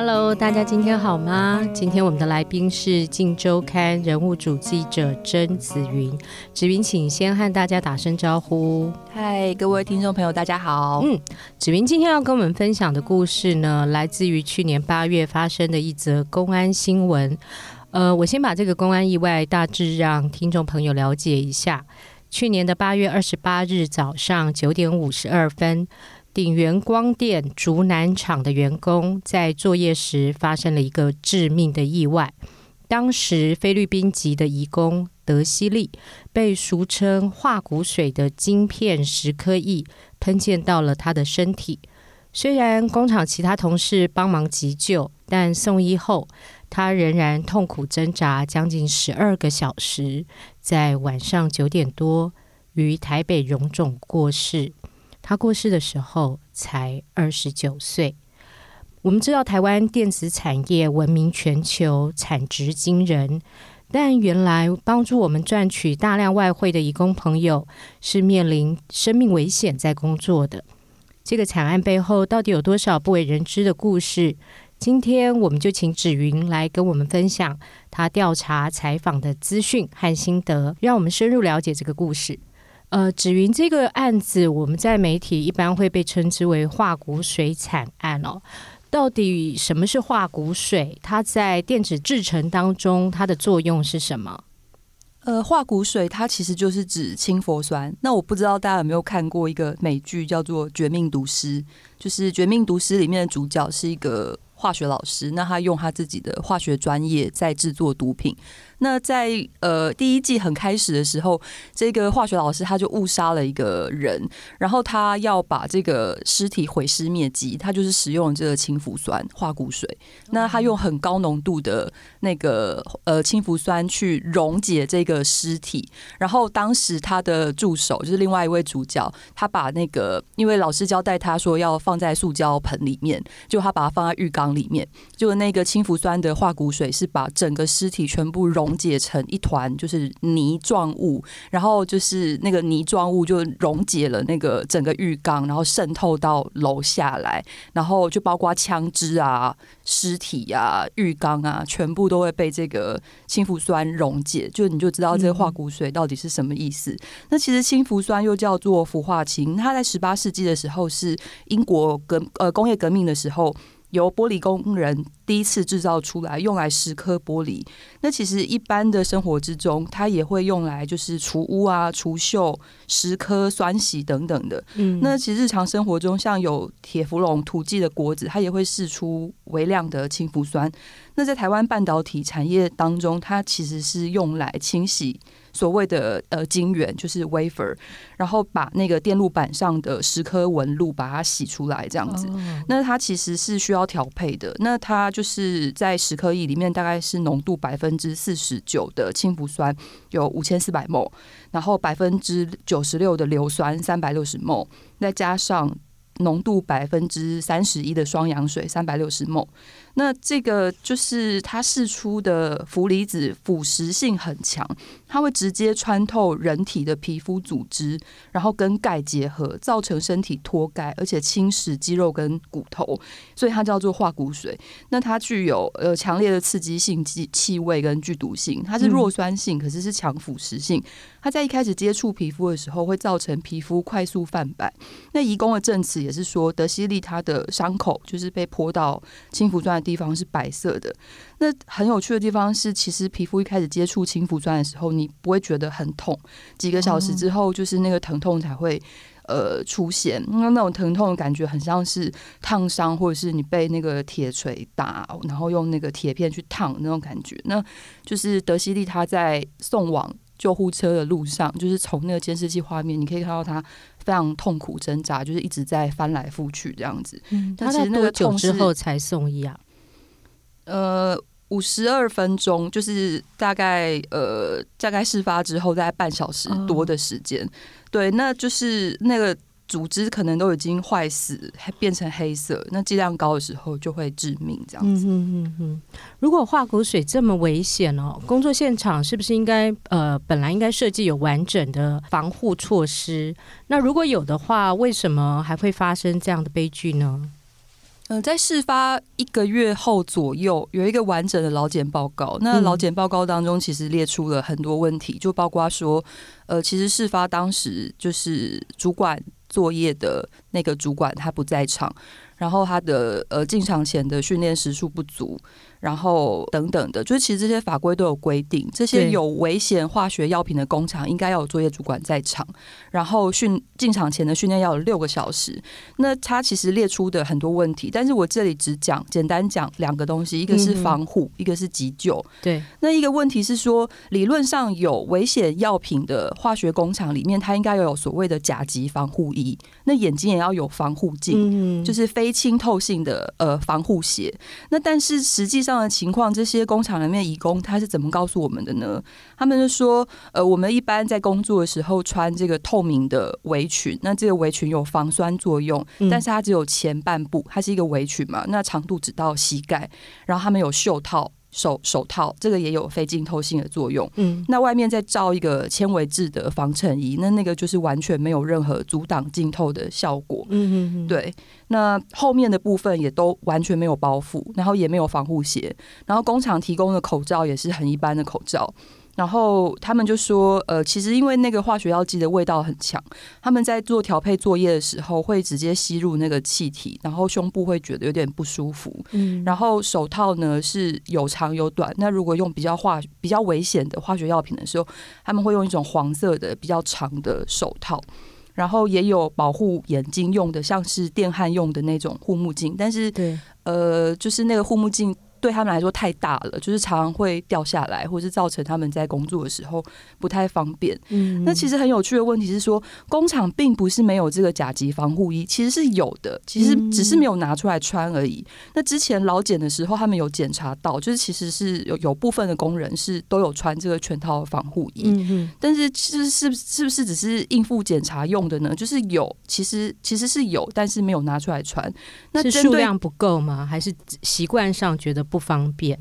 Hello，大家今天好吗？今天我们的来宾是《镜周刊》人物主记者甄子云。子云，请先和大家打声招呼。嗨，各位听众朋友，大家好。嗯，子云今天要跟我们分享的故事呢，来自于去年八月发生的一则公安新闻。呃，我先把这个公安意外大致让听众朋友了解一下。去年的八月二十八日早上九点五十二分。鼎元光电竹南厂的员工在作业时发生了一个致命的意外。当时菲律宾籍的移工德西利被俗称化骨水的晶片石刻液喷溅到了他的身体。虽然工厂其他同事帮忙急救，但送医后他仍然痛苦挣扎将近十二个小时，在晚上九点多于台北荣总过世。他过世的时候才二十九岁。我们知道台湾电子产业闻名全球，产值惊人，但原来帮助我们赚取大量外汇的义工朋友是面临生命危险在工作的。这个惨案背后到底有多少不为人知的故事？今天我们就请芷云来跟我们分享他调查采访的资讯和心得，让我们深入了解这个故事。呃，芷云这个案子，我们在媒体一般会被称之为化骨水惨案哦。到底什么是化骨水？它在电子制程当中，它的作用是什么？呃，化骨水它其实就是指氢氟酸。那我不知道大家有没有看过一个美剧叫做《绝命毒师》，就是《绝命毒师》里面的主角是一个化学老师，那他用他自己的化学专业在制作毒品。那在呃第一季很开始的时候，这个化学老师他就误杀了一个人，然后他要把这个尸体毁尸灭迹，他就是使用这个氢氟酸化骨水。那他用很高浓度的那个呃氢氟酸去溶解这个尸体，然后当时他的助手就是另外一位主角，他把那个因为老师交代他说要放在塑胶盆里面，就他把它放在浴缸里面，就那个氢氟酸的化骨水是把整个尸体全部溶。溶解成一团就是泥状物，然后就是那个泥状物就溶解了那个整个浴缸，然后渗透到楼下来，然后就包括枪支啊、尸体啊、浴缸啊，全部都会被这个氢氟酸溶解。就你就知道这个化骨水到底是什么意思。那其实氢氟酸又叫做氟化氢，它在十八世纪的时候是英国革呃工业革命的时候。由玻璃工人第一次制造出来，用来蚀刻玻璃。那其实一般的生活之中，它也会用来就是除污啊、除锈、蚀刻、酸洗等等的。嗯，那其实日常生活中，像有铁氟龙涂剂的锅子，它也会释出微量的氢氟酸。那在台湾半导体产业当中，它其实是用来清洗。所谓的呃晶圆就是 wafer，然后把那个电路板上的十颗纹路把它洗出来，这样子。那它其实是需要调配的。那它就是在十颗液里面大概是浓度百分之四十九的氢氟酸，有五千四百 mol，然后百分之九十六的硫酸三百六十 mol，再加上浓度百分之三十一的双氧水三百六十 mol。那这个就是它释出的氟离子腐蚀性很强，它会直接穿透人体的皮肤组织，然后跟钙结合，造成身体脱钙，而且侵蚀肌肉跟骨头，所以它叫做化骨水。那它具有呃强烈的刺激性、气气味跟剧毒性，它是弱酸性，可是是强腐蚀性。它在一开始接触皮肤的时候，会造成皮肤快速泛白。那移工的证词也是说，德西利他的伤口就是被泼到氢氟酸的地方是白色的。那很有趣的地方是，其实皮肤一开始接触氢氟酸的时候，你不会觉得很痛，几个小时之后，就是那个疼痛才会呃出现。那那种疼痛的感觉很像是烫伤，或者是你被那个铁锤打，然后用那个铁片去烫那种感觉。那就是德西利他在送往救护车的路上，就是从那个监视器画面，你可以看到他非常痛苦挣扎，就是一直在翻来覆去这样子。嗯，他其实那个痛之后才送医啊。呃，五十二分钟，就是大概呃，大概事发之后大概半小时多的时间。哦、对，那就是那个组织可能都已经坏死，还变成黑色。那剂量高的时候就会致命，这样子。嗯嗯嗯。如果化骨水这么危险哦，工作现场是不是应该呃，本来应该设计有完整的防护措施？那如果有的话，为什么还会发生这样的悲剧呢？呃，在事发一个月后左右，有一个完整的劳检报告。那劳检报告当中，其实列出了很多问题，就包括说，呃，其实事发当时就是主管作业的那个主管他不在场，然后他的呃进场前的训练时数不足。然后等等的，就是其实这些法规都有规定，这些有危险化学药品的工厂应该要有作业主管在场，然后训进场前的训练要有六个小时。那他其实列出的很多问题，但是我这里只讲简单讲两个东西，一个是防护，嗯、一个是急救。对，那一个问题是说，理论上有危险药品的化学工厂里面，它应该要有所谓的甲级防护衣，那眼睛也要有防护镜，嗯、就是非清透性的呃防护鞋。那但是实际上。这样的情况，这些工厂里面义工他是怎么告诉我们的呢？他们就说，呃，我们一般在工作的时候穿这个透明的围裙，那这个围裙有防酸作用，但是它只有前半部，它是一个围裙嘛，那长度只到膝盖，然后他们有袖套。手手套这个也有非浸透性的作用，嗯，那外面再罩一个纤维质的防尘衣，那那个就是完全没有任何阻挡浸透的效果，嗯嗯，对。那后面的部分也都完全没有包覆，然后也没有防护鞋，然后工厂提供的口罩也是很一般的口罩。然后他们就说，呃，其实因为那个化学药剂的味道很强，他们在做调配作业的时候会直接吸入那个气体，然后胸部会觉得有点不舒服。嗯，然后手套呢是有长有短，那如果用比较化比较危险的化学药品的时候，他们会用一种黄色的比较长的手套，然后也有保护眼睛用的，像是电焊用的那种护目镜，但是对，呃，就是那个护目镜。对他们来说太大了，就是常常会掉下来，或是造成他们在工作的时候不太方便。嗯，那其实很有趣的问题是说，工厂并不是没有这个甲级防护衣，其实是有的，其实只是没有拿出来穿而已。那之前老检的时候，他们有检查到，就是其实是有有部分的工人是都有穿这个全套防护衣。嗯嗯，但是其实是是不是只是应付检查用的呢？就是有，其实其实是有，但是没有拿出来穿。那是数量不够吗？还是习惯上觉得？不方便，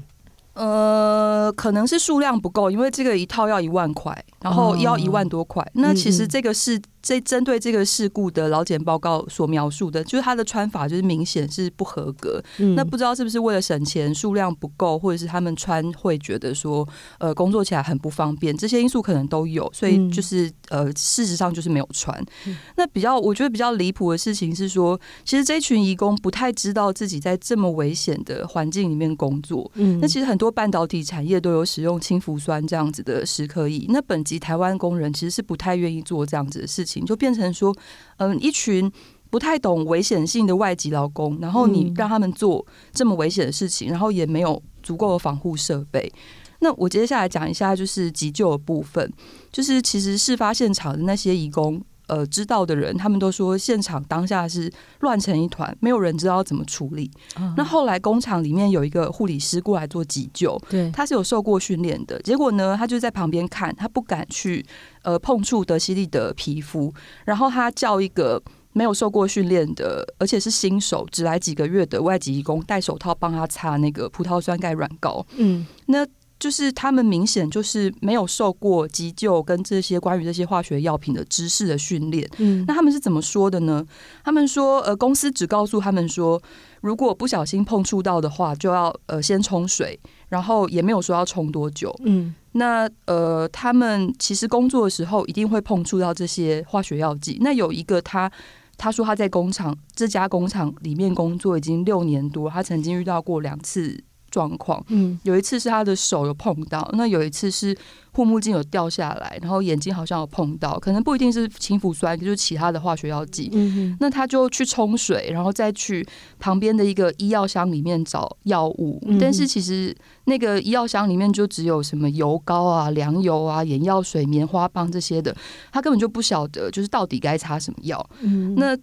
呃，可能是数量不够，因为这个一套要一万块，然后要一万多块。哦、那其实这个是。这针对这个事故的劳检报告所描述的，就是他的穿法就是明显是不合格。嗯、那不知道是不是为了省钱，数量不够，或者是他们穿会觉得说，呃，工作起来很不方便，这些因素可能都有。所以就是呃，事实上就是没有穿。嗯、那比较我觉得比较离谱的事情是说，其实这群移工不太知道自己在这么危险的环境里面工作。嗯，那其实很多半导体产业都有使用氢氟酸这样子的蚀刻液。那本籍台湾工人其实是不太愿意做这样子的事情。就变成说，嗯，一群不太懂危险性的外籍劳工，然后你让他们做这么危险的事情，然后也没有足够的防护设备。那我接下来讲一下，就是急救的部分，就是其实事发现场的那些义工。呃，知道的人，他们都说现场当下是乱成一团，没有人知道怎么处理。嗯、那后来工厂里面有一个护理师过来做急救，对，他是有受过训练的。结果呢，他就在旁边看，他不敢去呃碰触德西利的皮肤，然后他叫一个没有受过训练的，而且是新手，只来几个月的外籍义工戴手套帮他擦那个葡萄酸钙软膏。嗯，那。就是他们明显就是没有受过急救跟这些关于这些化学药品的知识的训练。嗯，那他们是怎么说的呢？他们说，呃，公司只告诉他们说，如果不小心碰触到的话，就要呃先冲水，然后也没有说要冲多久。嗯，那呃，他们其实工作的时候一定会碰触到这些化学药剂。那有一个他，他说他在工厂这家工厂里面工作已经六年多，他曾经遇到过两次。状况，嗯，有一次是他的手有碰到，那有一次是护目镜有掉下来，然后眼睛好像有碰到，可能不一定是氢氟酸，就是其他的化学药剂。嗯哼，那他就去冲水，然后再去旁边的一个医药箱里面找药物，嗯、但是其实那个医药箱里面就只有什么油膏啊、凉油啊、眼药水、棉花棒这些的，他根本就不晓得就是到底该擦什么药。嗯，那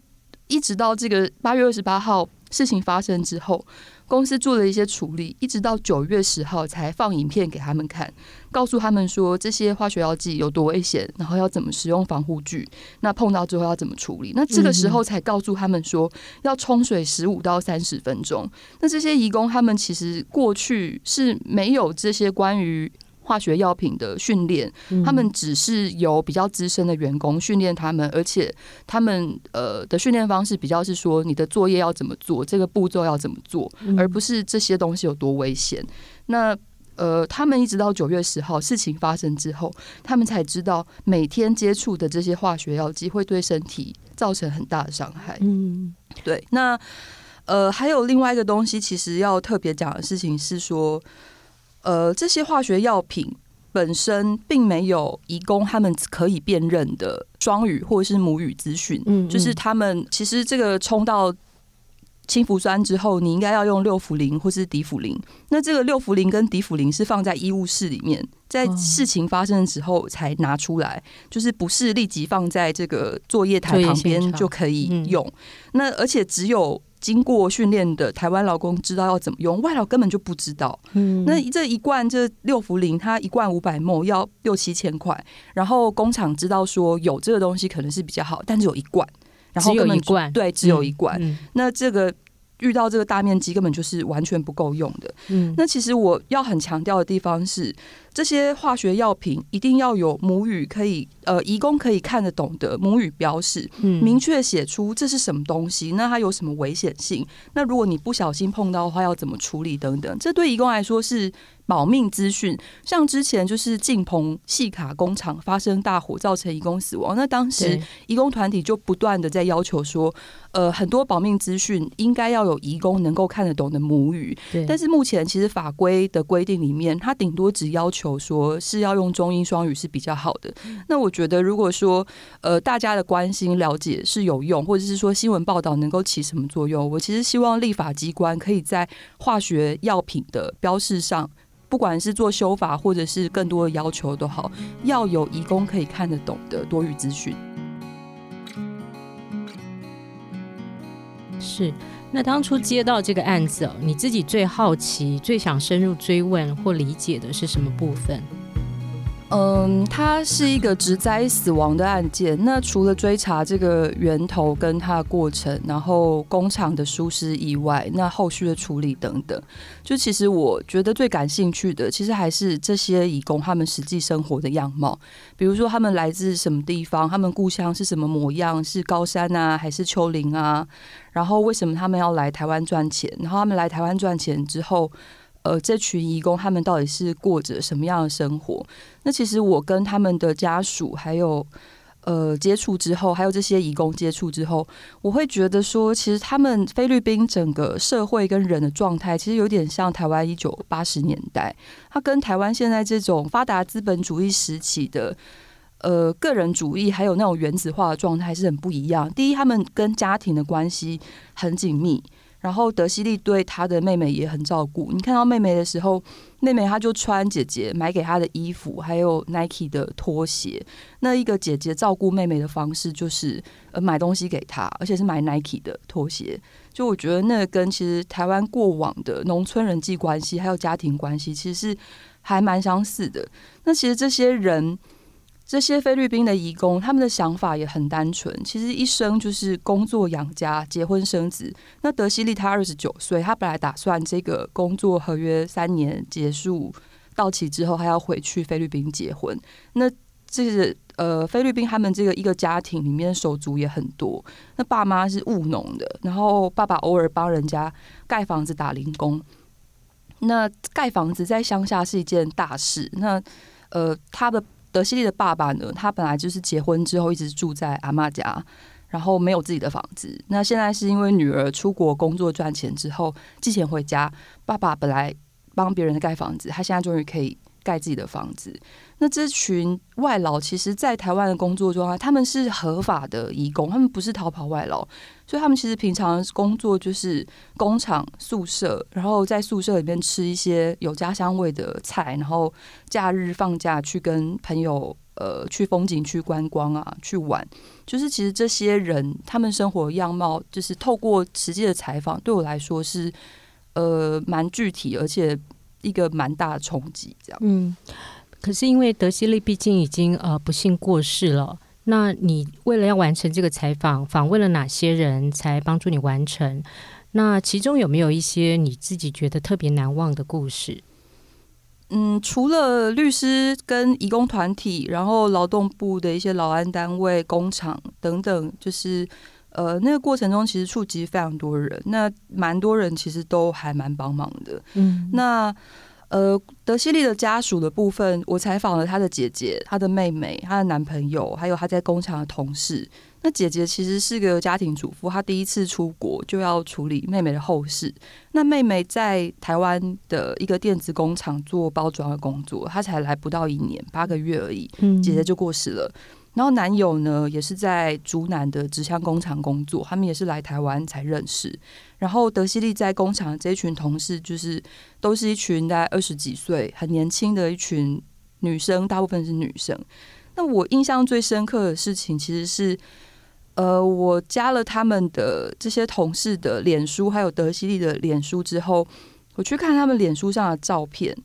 一直到这个八月二十八号事情发生之后。公司做了一些处理，一直到九月十号才放影片给他们看，告诉他们说这些化学药剂有多危险，然后要怎么使用防护具，那碰到之后要怎么处理。那这个时候才告诉他们说要冲水十五到三十分钟。那这些义工他们其实过去是没有这些关于化学药品的训练，他们只是由比较资深的员工训练他们，而且他们呃的训练方式比较是说你的作业要怎么做，这个步骤要怎么做，而不是这些东西有多危险。那呃，他们一直到九月十号事情发生之后，他们才知道每天接触的这些化学药剂会对身体造成很大的伤害。嗯，对。那呃，还有另外一个东西，其实要特别讲的事情是说。呃，这些化学药品本身并没有移工他们可以辨认的双语或者是母语资讯，嗯，嗯，就是他们其实这个冲到氢氟酸之后，你应该要用六氟磷或是迪氟磷。那这个六氟磷跟迪氟磷是放在医务室里面，在事情发生的时候才拿出来，就是不是立即放在这个作业台旁边就可以用。那而且只有。经过训练的台湾劳工知道要怎么用，外劳根本就不知道。嗯，那这一罐这六茯苓，它一罐五百 ml 要六七千块，然后工厂知道说有这个东西可能是比较好，但是有一罐，然后有一罐，对，只有一罐。嗯，那这个。遇到这个大面积根本就是完全不够用的。嗯，那其实我要很强调的地方是，这些化学药品一定要有母语可以呃，移工可以看得懂的母语标示，嗯，明确写出这是什么东西，那它有什么危险性？那如果你不小心碰到的话，要怎么处理等等？这对移工来说是。保命资讯，像之前就是晋鹏细卡工厂发生大火，造成移工死亡。那当时移工团体就不断的在要求说，呃，很多保命资讯应该要有移工能够看得懂的母语。但是目前其实法规的规定里面，它顶多只要求说是要用中英双语是比较好的。那我觉得，如果说呃大家的关心了解是有用，或者是说新闻报道能够起什么作用，我其实希望立法机关可以在化学药品的标示上。不管是做修法，或者是更多的要求都好，要有移工可以看得懂的多余资讯。是，那当初接到这个案子，你自己最好奇、最想深入追问或理解的是什么部分？嗯，它是一个职灾死亡的案件。那除了追查这个源头跟它的过程，然后工厂的疏失以外，那后续的处理等等，就其实我觉得最感兴趣的，其实还是这些移工他们实际生活的样貌。比如说他们来自什么地方，他们故乡是什么模样，是高山啊，还是丘陵啊？然后为什么他们要来台湾赚钱？然后他们来台湾赚钱之后。呃，这群移工他们到底是过着什么样的生活？那其实我跟他们的家属还有呃接触之后，还有这些移工接触之后，我会觉得说，其实他们菲律宾整个社会跟人的状态，其实有点像台湾一九八十年代，它跟台湾现在这种发达资本主义时期的呃个人主义还有那种原子化的状态是很不一样。第一，他们跟家庭的关系很紧密。然后德西利对他的妹妹也很照顾。你看到妹妹的时候，妹妹她就穿姐姐买给她的衣服，还有 Nike 的拖鞋。那一个姐姐照顾妹妹的方式就是呃买东西给她，而且是买 Nike 的拖鞋。就我觉得那跟其实台湾过往的农村人际关系还有家庭关系，其实是还蛮相似的。那其实这些人。这些菲律宾的移工，他们的想法也很单纯，其实一生就是工作养家、结婚生子。那德西利他二十九岁，他本来打算这个工作合约三年结束到期之后，还要回去菲律宾结婚。那这个呃，菲律宾他们这个一个家庭里面手足也很多。那爸妈是务农的，然后爸爸偶尔帮人家盖房子打零工。那盖房子在乡下是一件大事。那呃，他的。德西利的爸爸呢，他本来就是结婚之后一直住在阿妈家，然后没有自己的房子。那现在是因为女儿出国工作赚钱之后寄钱回家，爸爸本来帮别人盖房子，他现在终于可以盖自己的房子。那这群外劳其实，在台湾的工作中啊，他们是合法的移工，他们不是逃跑外劳，所以他们其实平常工作就是工厂宿舍，然后在宿舍里面吃一些有家乡味的菜，然后假日放假去跟朋友呃去风景区观光啊，去玩。就是其实这些人他们生活样貌，就是透过实际的采访，对我来说是呃蛮具体，而且一个蛮大的冲击，这样嗯。可是因为德西利毕竟已经呃不幸过世了，那你为了要完成这个采访，访问了哪些人才帮助你完成？那其中有没有一些你自己觉得特别难忘的故事？嗯，除了律师跟义工团体，然后劳动部的一些劳安单位、工厂等等，就是呃，那个过程中其实触及非常多人，那蛮多人其实都还蛮帮忙的。嗯，那呃，德西利的家属的部分，我采访了他的姐姐、他的妹妹、他的男朋友，还有他在工厂的同事。那姐姐其实是个家庭主妇，她第一次出国就要处理妹妹的后事。那妹妹在台湾的一个电子工厂做包装的工作，她才来不到一年，八个月而已，姐姐就过世了。然后男友呢，也是在竹南的纸箱工厂工作，他们也是来台湾才认识。然后德西利在工厂这一群同事，就是都是一群大概二十几岁、很年轻的一群女生，大部分是女生。那我印象最深刻的事情，其实是。呃，我加了他们的这些同事的脸书，还有德西利的脸书之后，我去看他们脸书上的照片。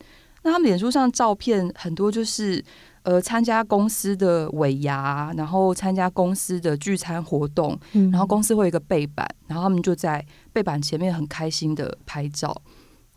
那他们脸书上的照片很多就是呃参加公司的尾牙，然后参加公司的聚餐活动，然后公司会有一个背板，然后他们就在背板前面很开心的拍照。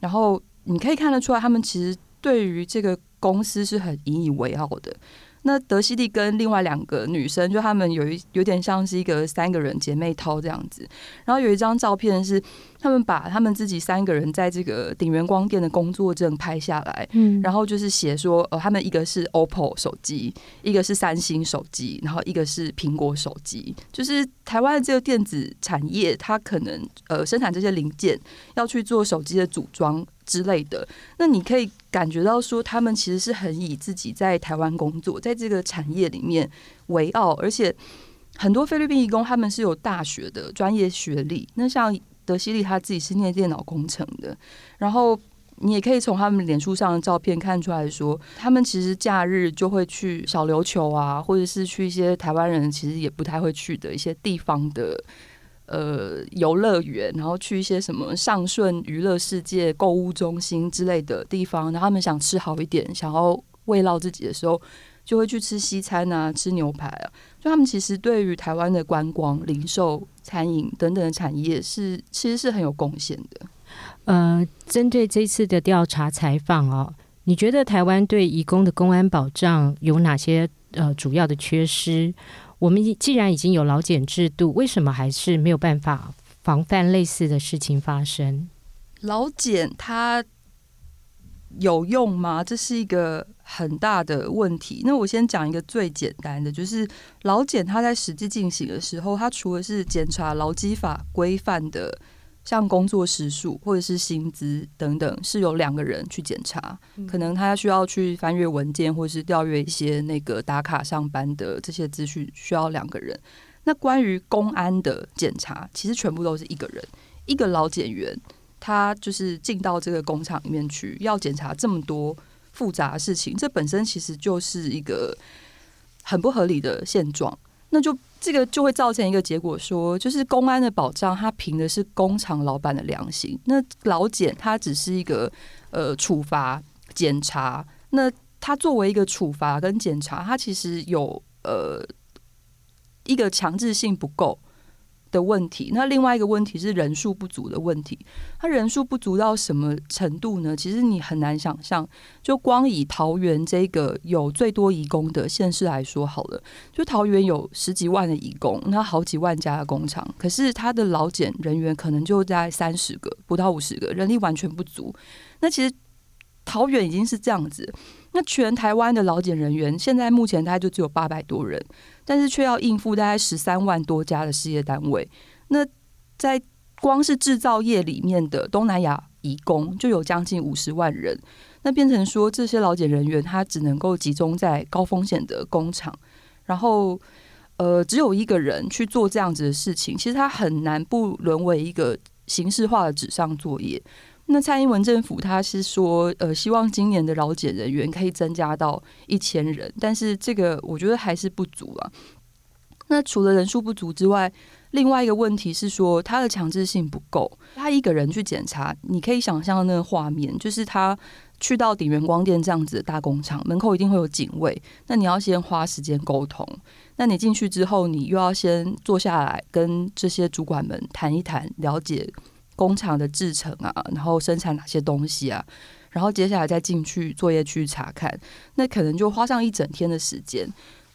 然后你可以看得出来，他们其实对于这个公司是很引以为傲的。那德西利跟另外两个女生，就她们有一有点像是一个三个人姐妹淘这样子。然后有一张照片是他们把他们自己三个人在这个鼎元光电的工作证拍下来，嗯，然后就是写说，呃，他们一个是 OPPO 手机，一个是三星手机，然后一个是苹果手机。就是台湾的这个电子产业，它可能呃生产这些零件，要去做手机的组装。之类的，那你可以感觉到说，他们其实是很以自己在台湾工作，在这个产业里面为傲，而且很多菲律宾义工他们是有大学的专业学历。那像德西利他自己是念电脑工程的，然后你也可以从他们脸书上的照片看出来说，他们其实假日就会去小琉球啊，或者是去一些台湾人其实也不太会去的一些地方的。呃，游乐园，然后去一些什么上顺娱乐世界购物中心之类的地方，然后他们想吃好一点，想要慰劳自己的时候，就会去吃西餐啊，吃牛排啊。就他们其实对于台湾的观光、零售、餐饮等等的产业是 其实是很有贡献的。呃，针对这次的调查采访哦，你觉得台湾对移工的公安保障有哪些呃主要的缺失？我们既然已经有劳检制度，为什么还是没有办法防范类似的事情发生？劳检它有用吗？这是一个很大的问题。那我先讲一个最简单的，就是劳检它在实际进行的时候，它除了是检查劳基法规范的。像工作时数或者是薪资等等，是由两个人去检查。可能他需要去翻阅文件，或者是调阅一些那个打卡上班的这些资讯，需要两个人。那关于公安的检查，其实全部都是一个人，一个老检员，他就是进到这个工厂里面去，要检查这么多复杂的事情，这本身其实就是一个很不合理的现状。那就这个就会造成一个结果说，就是公安的保障，它凭的是工厂老板的良心。那老检它只是一个呃处罚检查，那它作为一个处罚跟检查，它其实有呃一个强制性不够的问题，那另外一个问题是人数不足的问题。它人数不足到什么程度呢？其实你很难想象。就光以桃园这个有最多移工的县市来说好了，就桃园有十几万的移工，那好几万家的工厂，可是它的劳检人员可能就在三十个，不到五十个，人力完全不足。那其实桃园已经是这样子，那全台湾的劳检人员现在目前大概就只有八百多人。但是却要应付大概十三万多家的事业单位，那在光是制造业里面的东南亚移工就有将近五十万人，那变成说这些劳检人员他只能够集中在高风险的工厂，然后呃只有一个人去做这样子的事情，其实他很难不沦为一个形式化的纸上作业。那蔡英文政府他是说，呃，希望今年的劳检人员可以增加到一千人，但是这个我觉得还是不足啊。那除了人数不足之外，另外一个问题是说，他的强制性不够。他一个人去检查，你可以想象那个画面，就是他去到鼎元光电这样子的大工厂门口，一定会有警卫。那你要先花时间沟通，那你进去之后，你又要先坐下来跟这些主管们谈一谈，了解。工厂的制程啊，然后生产哪些东西啊？然后接下来再进去作业区查看，那可能就花上一整天的时间。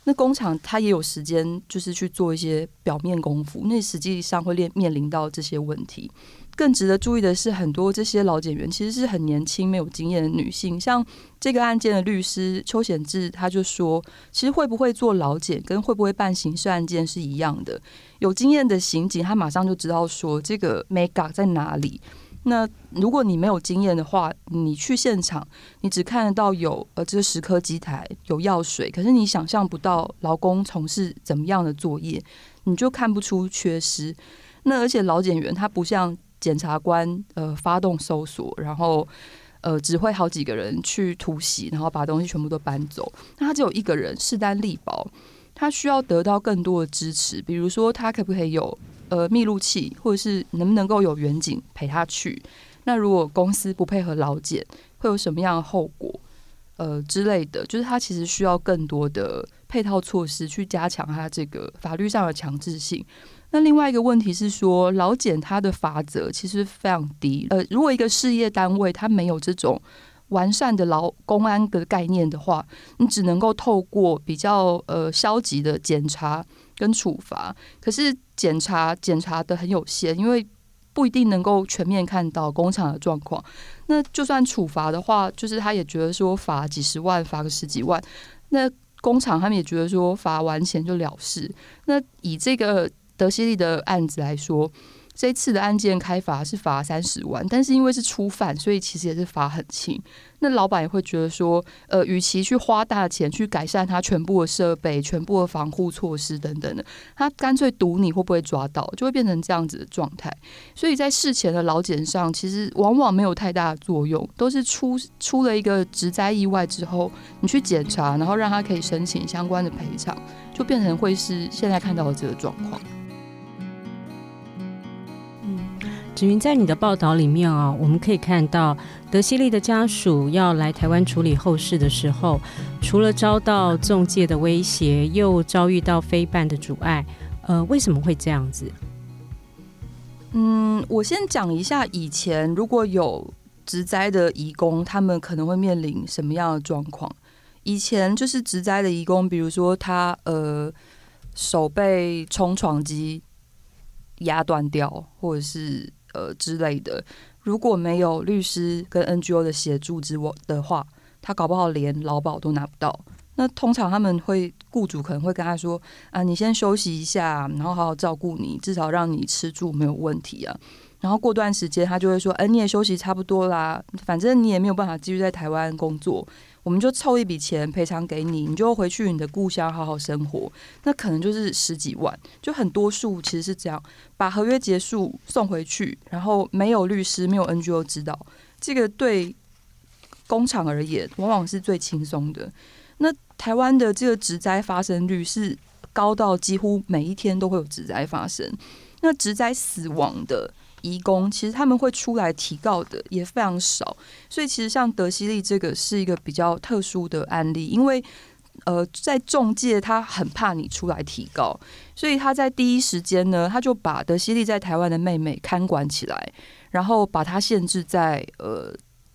那工厂它也有时间，就是去做一些表面功夫，那实际上会面面临到这些问题。更值得注意的是，很多这些劳检员其实是很年轻、没有经验的女性。像这个案件的律师邱显志，他就说，其实会不会做劳检，跟会不会办刑事案件是一样的。有经验的刑警，他马上就知道说这个眉角在哪里。那如果你没有经验的话，你去现场，你只看得到有呃这个十颗机台有药水，可是你想象不到劳工从事怎么样的作业，你就看不出缺失。那而且劳检员他不像检察官，呃发动搜索，然后呃指挥好几个人去突袭，然后把东西全部都搬走。那他只有一个人势单力薄，他需要得到更多的支持，比如说他可不可以有。呃，密录器，或者是能不能够有远景陪他去？那如果公司不配合劳检，会有什么样的后果？呃，之类的，就是他其实需要更多的配套措施去加强他这个法律上的强制性。那另外一个问题是说，劳检它的罚则其实非常低。呃，如果一个事业单位它没有这种完善的劳公安的概念的话，你只能够透过比较呃消极的检查跟处罚，可是检查检查的很有限，因为不一定能够全面看到工厂的状况。那就算处罚的话，就是他也觉得说罚几十万，罚个十几万，那工厂他们也觉得说罚完钱就了事。那以这个德西利的案子来说。这次的案件开罚是罚三十万，但是因为是初犯，所以其实也是罚很轻。那老板也会觉得说，呃，与其去花大钱去改善他全部的设备、全部的防护措施等等的，他干脆赌你会不会抓到，就会变成这样子的状态。所以在事前的老检上，其实往往没有太大的作用，都是出出了一个职灾意外之后，你去检查，然后让他可以申请相关的赔偿，就变成会是现在看到的这个状况。子云，在你的报道里面啊，我们可以看到德西利的家属要来台湾处理后事的时候，除了遭到中介的威胁，又遭遇到非办的阻碍。呃，为什么会这样子？嗯，我先讲一下以前如果有职灾的移工，他们可能会面临什么样的状况。以前就是职灾的移工，比如说他呃手被冲床机压断掉，或者是。呃之类的，如果没有律师跟 NGO 的协助之我的话，他搞不好连劳保都拿不到。那通常他们会雇主可能会跟他说：“啊，你先休息一下，然后好好照顾你，至少让你吃住没有问题啊。”然后过段时间他就会说：“哎，你也休息差不多啦，反正你也没有办法继续在台湾工作。”我们就凑一笔钱赔偿给你，你就回去你的故乡好好生活。那可能就是十几万，就很多数其实是这样，把合约结束送回去，然后没有律师，没有 NGO 知道，这个对工厂而言往往是最轻松的。那台湾的这个植灾发生率是高到几乎每一天都会有植灾发生，那植灾死亡的。移工其实他们会出来提告的也非常少，所以其实像德西利这个是一个比较特殊的案例，因为呃在中介他很怕你出来提告，所以他在第一时间呢，他就把德西利在台湾的妹妹看管起来，然后把他限制在呃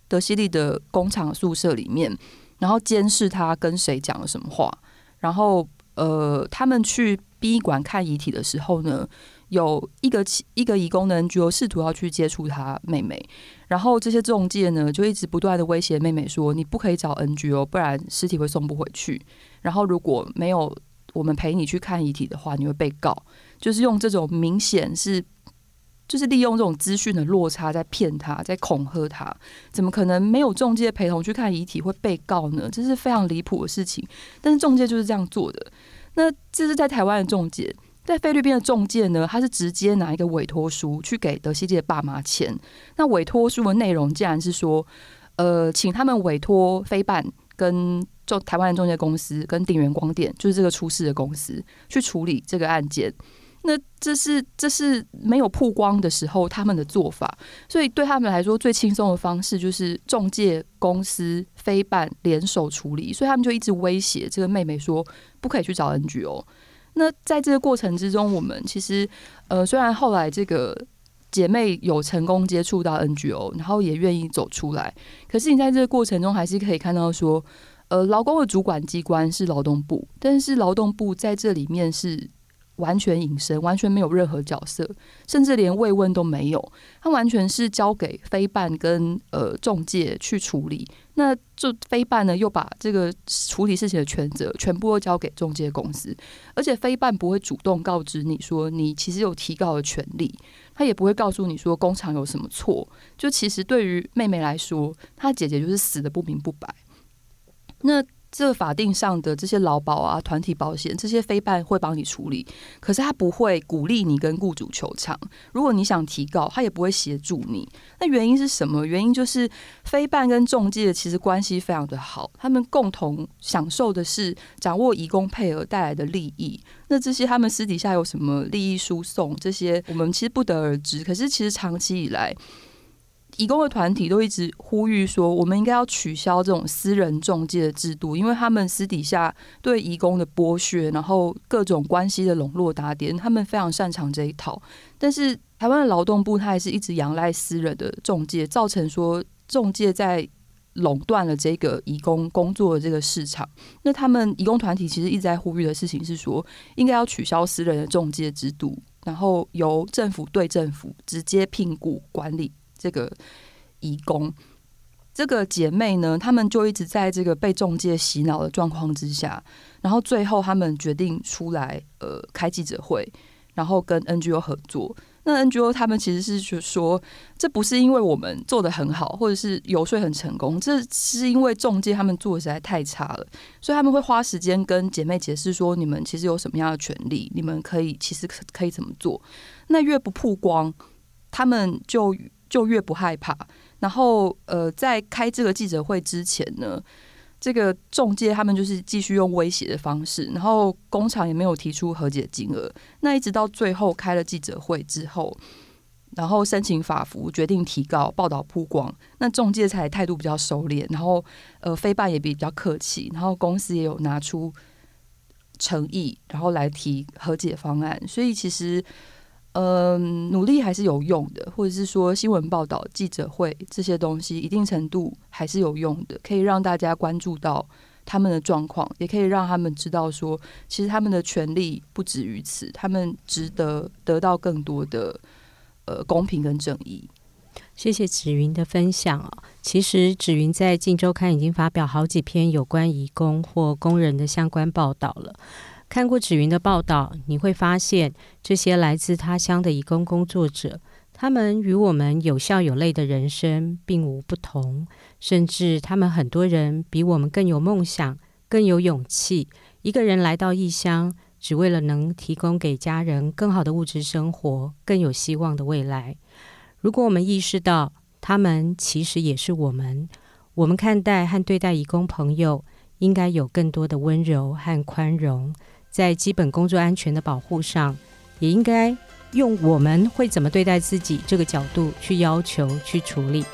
德西利的工厂宿舍里面，然后监视他跟谁讲了什么话，然后呃他们去殡仪馆看遗体的时候呢。有一个一个移工的 NGO 试图要去接触他妹妹，然后这些中介呢就一直不断的威胁妹妹说：“你不可以找 NGO，不然尸体会送不回去。然后如果没有我们陪你去看遗体的话，你会被告。”就是用这种明显是，就是利用这种资讯的落差在骗他，在恐吓他。怎么可能没有中介陪同去看遗体会被告呢？这是非常离谱的事情。但是中介就是这样做的。那这是在台湾的中介。在菲律宾的中介呢，他是直接拿一个委托书去给德西利的爸妈签。那委托书的内容竟然是说，呃，请他们委托非办跟就台湾的中介公司跟鼎元光电，就是这个出事的公司去处理这个案件。那这是这是没有曝光的时候他们的做法，所以对他们来说最轻松的方式就是中介公司非办联手处理。所以他们就一直威胁这个妹妹说，不可以去找 NGO。那在这个过程之中，我们其实呃，虽然后来这个姐妹有成功接触到 NGO，然后也愿意走出来。可是你在这个过程中，还是可以看到说，呃，劳工的主管机关是劳动部，但是劳动部在这里面是。完全隐身，完全没有任何角色，甚至连慰问都没有。他完全是交给非办跟呃中介去处理。那就非办呢，又把这个处理事情的权责全部都交给中介公司，而且非办不会主动告知你说你其实有提告的权利，他也不会告诉你说工厂有什么错。就其实对于妹妹来说，她姐姐就是死得不明不白。那。这法定上的这些劳保啊、团体保险，这些非办会帮你处理，可是他不会鼓励你跟雇主求偿。如果你想提告，他也不会协助你。那原因是什么？原因就是非办跟中介其实关系非常的好，他们共同享受的是掌握移工配额带来的利益。那这些他们私底下有什么利益输送？这些我们其实不得而知。可是其实长期以来，义工的团体都一直呼吁说，我们应该要取消这种私人中介的制度，因为他们私底下对义工的剥削，然后各种关系的笼络打点，他们非常擅长这一套。但是台湾的劳动部，他还是一直仰赖私人的中介，造成说中介在垄断了这个义工工作的这个市场。那他们义工团体其实一直在呼吁的事情是说，应该要取消私人的中介制度，然后由政府对政府直接聘雇管理。这个移工，这个姐妹呢，他们就一直在这个被中介洗脑的状况之下，然后最后他们决定出来，呃，开记者会，然后跟 NGO 合作。那 NGO 他们其实是说，这不是因为我们做得很好，或者是游说很成功，这是因为中介他们做的实在太差了，所以他们会花时间跟姐妹解释说，你们其实有什么样的权利，你们可以其实可以怎么做。那越不曝光，他们就。就越不害怕。然后，呃，在开这个记者会之前呢，这个中介他们就是继续用威胁的方式，然后工厂也没有提出和解金额。那一直到最后开了记者会之后，然后申请法服，决定提高，报道曝光，那中介才态度比较收敛，然后呃，非办也比较客气，然后公司也有拿出诚意，然后来提和解方案。所以其实。嗯，努力还是有用的，或者是说新闻报道、记者会这些东西，一定程度还是有用的，可以让大家关注到他们的状况，也可以让他们知道说，其实他们的权利不止于此，他们值得得到更多的呃公平跟正义。谢谢芷云的分享啊，其实芷云在《镜周刊》已经发表好几篇有关移工或工人的相关报道了。看过芷云的报道，你会发现这些来自他乡的义工工作者，他们与我们有笑有泪的人生并无不同，甚至他们很多人比我们更有梦想、更有勇气。一个人来到异乡，只为了能提供给家人更好的物质生活、更有希望的未来。如果我们意识到他们其实也是我们，我们看待和对待义工朋友，应该有更多的温柔和宽容。在基本工作安全的保护上，也应该用我们会怎么对待自己这个角度去要求、去处理。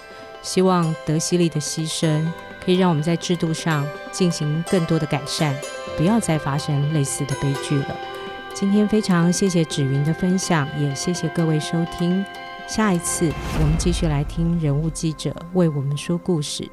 希望德西利的牺牲可以让我们在制度上进行更多的改善，不要再发生类似的悲剧了。今天非常谢谢芷云的分享，也谢谢各位收听。下一次我们继续来听人物记者为我们说故事。